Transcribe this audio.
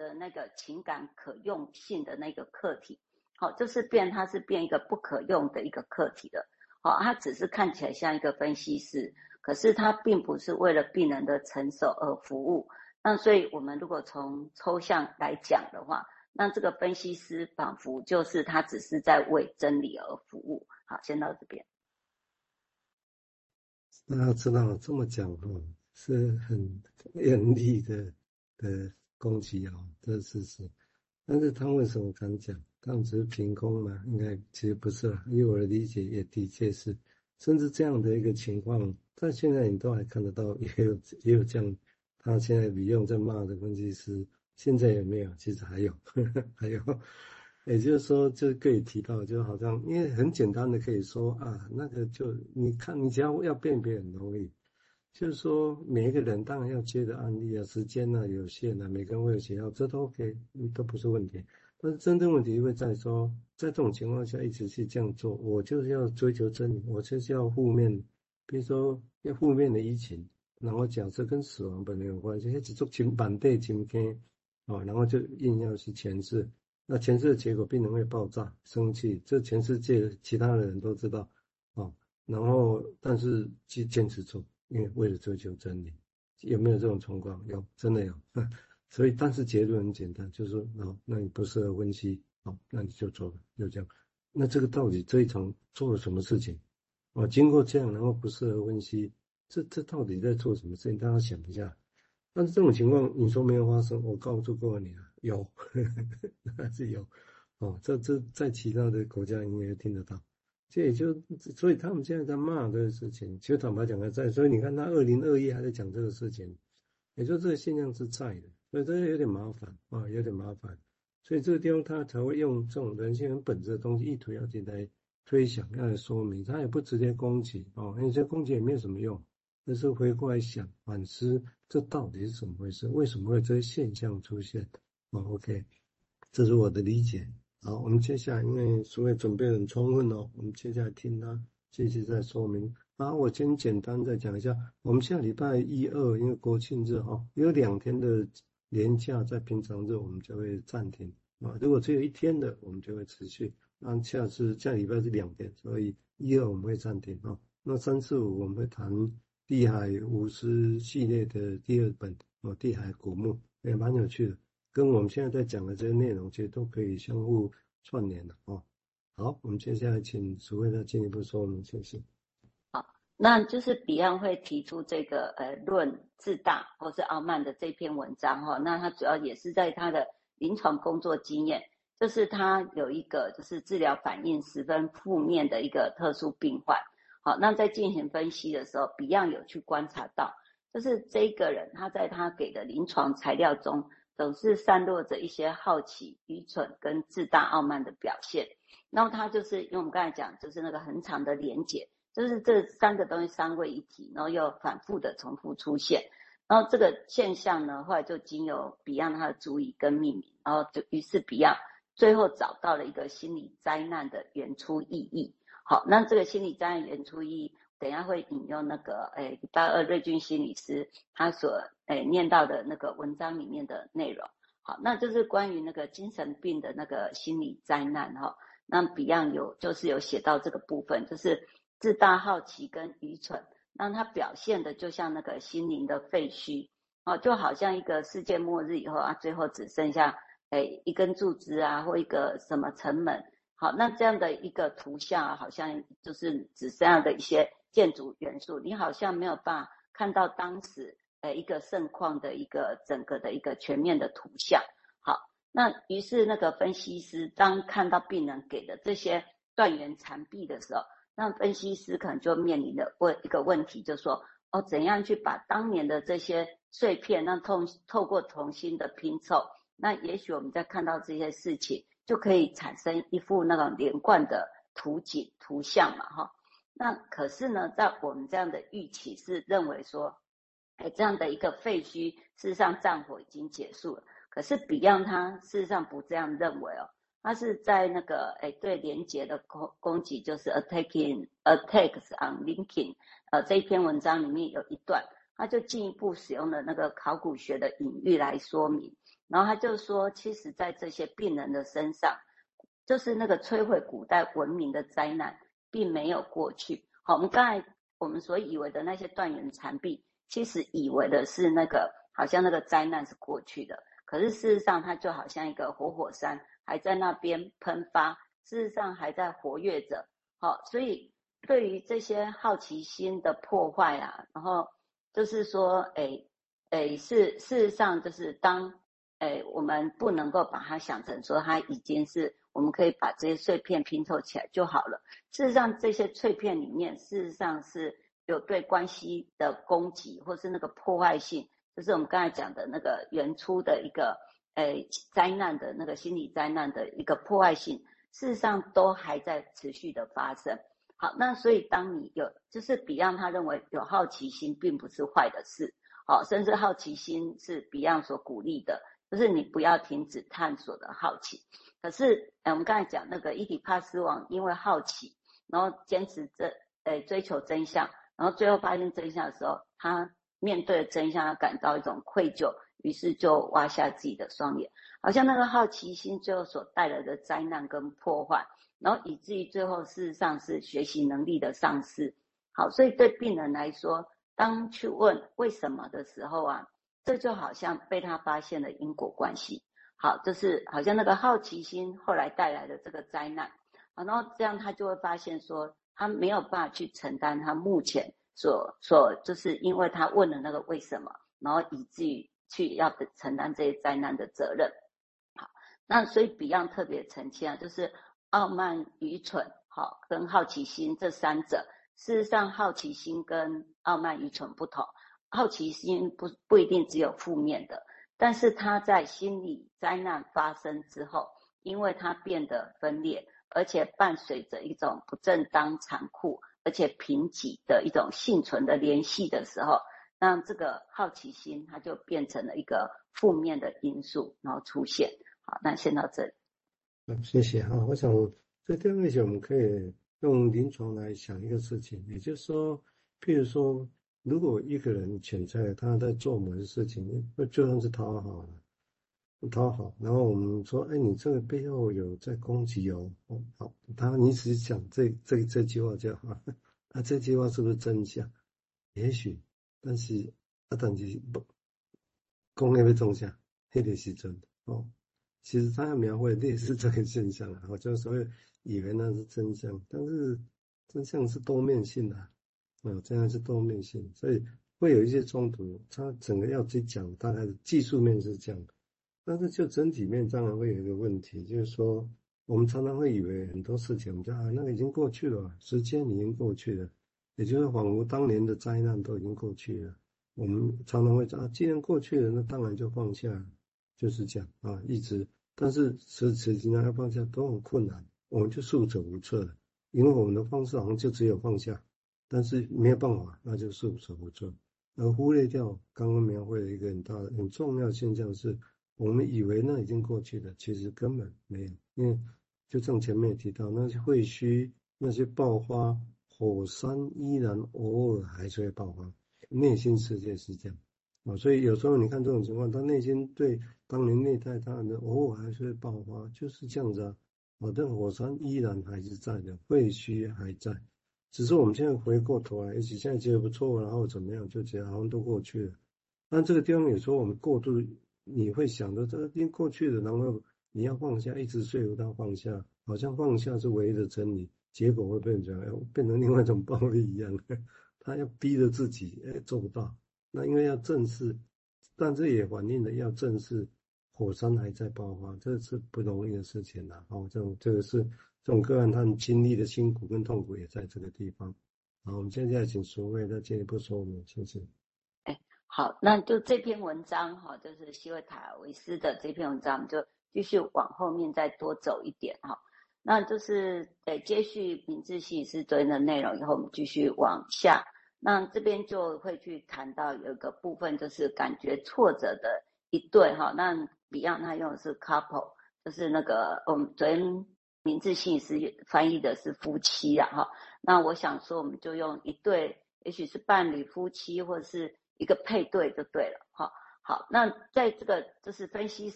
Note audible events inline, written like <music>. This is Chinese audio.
的那个情感可用性的那个客体，好，就是变，它是变一个不可用的一个客体的，好，它只是看起来像一个分析师，可是它并不是为了病人的承受而服务。那所以，我们如果从抽象来讲的话，那这个分析师仿佛就是他只是在为真理而服务。好，先到这边。大家知道这么讲哦，是很严厉的的攻击啊，这是事实。但是他为什么敢讲？他们只是凭空吗？应该其实不是啦。以我的理解，也的确是，甚至这样的一个情况，但现在你都还看得到，<laughs> 也有也有这样。他现在李用在骂的分析师，现在也没有，其实还有，呵 <laughs> 呵还有，也就是说，就可以提到，就好像因为很简单的可以说啊，那个就你看，你只要要辨别很容易，就是说每一个人当然要接的案例啊，时间呢、啊、有限啊，每个人会有写要，这都 OK，都不是问题。但是真正问题会在说，在这种情况下一直去这样做，我就是要追求真理，我就是要负面，比如说要负面的疫情。然后假设跟死亡本来有关系，一直做情板对情感，啊，然后就硬要去前置，那前置的结果，病人会爆炸、生气，这全世界其他的人都知道，啊，然后但是去坚持做，因为为了追求真理，有没有这种情况？有，真的有。<laughs> 所以，但是结论很简单，就是说，哦，那你不适合分析，好，那你就做吧，就这样。那这个到底这一场做了什么事情？哦，经过这样，然后不适合分析。这这到底在做什么事情？大家想一下。但是这种情况，你说没有发生，我告诉过你了，有，<laughs> 还是有。哦，这这在其他的国家应该听得到。这也就所以他们现在在骂这个事情，其实坦白讲还在。所以你看他二零二一还在讲这个事情，也就这个现象是在的。所以这个有点麻烦啊，有点麻烦。所以这个地方他才会用这种人性很本质的东西，意图要进来推想，要来说明。他也不直接攻击哦，因为这攻击也没有什么用。但是回过来想反思，这到底是怎么回事？为什么会这些现象出现？哦，OK，这是我的理解。好，我们接下来，因为所谓准备很充分哦，我们接下来听他继续再说明。啊，我先简单再讲一下，我们下礼拜一二，因为国庆日哈，有两天的年假，在平常日我们就会暂停啊。如果只有一天的，我们就会持续。那下次下礼拜是两天，所以一二我们会暂停啊。那三四五我们会谈。地海巫师系列的第二本哦，地海古墓也蛮有趣的，跟我们现在在讲的这些内容其实都可以相互串联的哦。好，我们接下来请淑惠再进一步说明，谢谢。好，那就是 Beyond 会提出这个呃论自大或是傲慢的这篇文章哈，那他主要也是在他的临床工作经验，就是他有一个就是治疗反应十分负面的一个特殊病患。好，那在进行分析的时候，Beyond 有去观察到，就是这个人他在他给的临床材料中，总是散落着一些好奇、愚蠢跟自大傲慢的表现。然后他就是因为我们刚才讲，就是那个很长的连结，就是这三个东西三位一体，然后又反复的重复出现。然后这个现象呢，后来就经由 Beyond 他的注意跟命名，然后就于是 Beyond 最后找到了一个心理灾难的原初意义。好，那这个心理灾难原初意义，等下会引用那个诶，礼拜二瑞君心理师他所诶念到的那个文章里面的内容。好，那就是关于那个精神病的那个心理灾难哈。那 Beyond 有就是有写到这个部分，就是自大、好奇跟愚蠢，那它表现的就像那个心灵的废墟，哦，就好像一个世界末日以后啊，最后只剩下诶一根柱子啊，或一个什么城门。好，那这样的一个图像啊，好像就是只剩下的一些建筑元素，你好像没有办法看到当时呃一个盛况的一个整个的一个全面的图像。好，那于是那个分析师当看到病人给的这些断垣残壁的时候，那分析师可能就面临的问一个问题，就是说哦，怎样去把当年的这些碎片，那透透过重新的拼凑，那也许我们在看到这些事情。就可以产生一幅那种连贯的图景图像嘛，哈。那可是呢，在我们这样的预期是认为说，哎，这样的一个废墟，事实上战火已经结束了。可是 Beyond 他事实上不这样认为哦，他是在那个哎对连结的攻攻击，就是 attacking attacks on linking，呃这一篇文章里面有一段，他就进一步使用了那个考古学的隐喻来说明。然后他就说，其实，在这些病人的身上，就是那个摧毁古代文明的灾难，并没有过去。好，我们刚才我们所以为的那些断垣残壁，其实以为的是那个，好像那个灾难是过去的。可是事实上，它就好像一个活火山，还在那边喷发，事实上还在活跃着。好，所以对于这些好奇心的破坏啊，然后就是说，诶，诶，是事实上就是当。哎，我们不能够把它想成说它已经是我们可以把这些碎片拼凑起来就好了。事实上，这些碎片里面事实上是有对关系的攻击，或是那个破坏性，就是我们刚才讲的那个原初的一个呃灾难的那个心理灾难的一个破坏性，事实上都还在持续的发生。好，那所以当你有，就是 Beyond 他认为有好奇心并不是坏的事，好，甚至好奇心是 Beyond 所鼓励的。就是你不要停止探索的好奇，可是，哎，我们刚才讲那个伊底帕斯王，因为好奇，然后坚持着，哎，追求真相，然后最后发现真相的时候，他面对真相，他感到一种愧疚，于是就挖下自己的双眼，好像那个好奇心最后所带来的灾难跟破坏，然后以至于最后事实上是学习能力的丧失。好，所以对病人来说，当去问为什么的时候啊。这就好像被他发现了因果关系，好，就是好像那个好奇心后来带来的这个灾难，然后这样他就会发现说，他没有办法去承担他目前所所，就是因为他问了那个为什么，然后以至于去要承担这些灾难的责任。好，那所以 Beyond 特别澄清啊，就是傲慢、愚蠢，好，跟好奇心这三者，事实上好奇心跟傲慢、愚蠢不同。好奇心不不一定只有负面的，但是他在心理灾难发生之后，因为他变得分裂，而且伴随着一种不正当、残酷而且贫瘠的一种幸存的联系的时候，那这个好奇心它就变成了一个负面的因素，然后出现。好，那先到这里。谢谢哈，我想这第二个我们可以用临床来想一个事情，也就是说，譬如说。如果一个人潜在他在做某些事情，那就算是讨好了，讨好，然后我们说，哎，你这个背后有在攻击哦，哦，好，他你只是讲这这这句话就好，那 <laughs> 这句话是不是真相？也许，但是啊，但是不，公那边种下，黑的是真的哦。其实他要描绘类似这个现象，啊，我就所以以为那是真相，但是真相是多面性的。啊，这样是多面性，所以会有一些冲突。它整个要去讲，大概的技术面是这样，但是就整体面当然会有一个问题，就是说我们常常会以为很多事情，我们讲啊，那个已经过去了，时间已经过去了，也就是仿佛当年的灾难都已经过去了。我们常常会讲啊，既然过去了，那当然就放下，就是这样啊，一直。但是实实际上要放下都很困难，我们就束手无策了，因为我们的方式好像就只有放下。但是没有办法，那就束手无策，而忽略掉刚刚描绘的一个很大的、很重要现象是，我们以为那已经过去了，其实根本没有。因为就像前面提到，那些废墟、那些爆发、火山依然偶尔还是会爆发，内心世界是这样啊。所以有时候你看这种情况，他内心对当年内在他的偶尔还是会爆发，就是这样子啊。好的，火山依然还是在的，废墟还在。只是我们现在回过头来，也许现在觉得不错，然后怎么样，就觉得好像都过去了。但这个地方有时候我们过度，你会想着这个已经过去了，然后你要放下，一直说服他放下，好像放下是唯一的真理，结果会变成变成另外一种暴力一样。<laughs> 他要逼着自己，哎，做不到。那因为要正视，但这也反映了要正视火山还在爆发，这是不容易的事情呐。哦，这种这个是。这种个案，他们经历的辛苦跟痛苦也在这个地方。好，我们现在请淑惠再进一步说明，谢谢。哎，好，那就这篇文章哈，就是希维塔维斯的这篇文章，就继续往后面再多走一点哈。那就是呃，接续明志心理师昨天的内容以后，我们继续往下。那这边就会去谈到有一个部分，就是感觉挫折的一对哈。那 Beyond 他用的是 couple，就是那个我们昨天。名字姓氏翻译的是夫妻啊，哈，那我想说，我们就用一对，也许是伴侣、夫妻，或者是一个配对就对了，哈，好，那在这个就是分析师。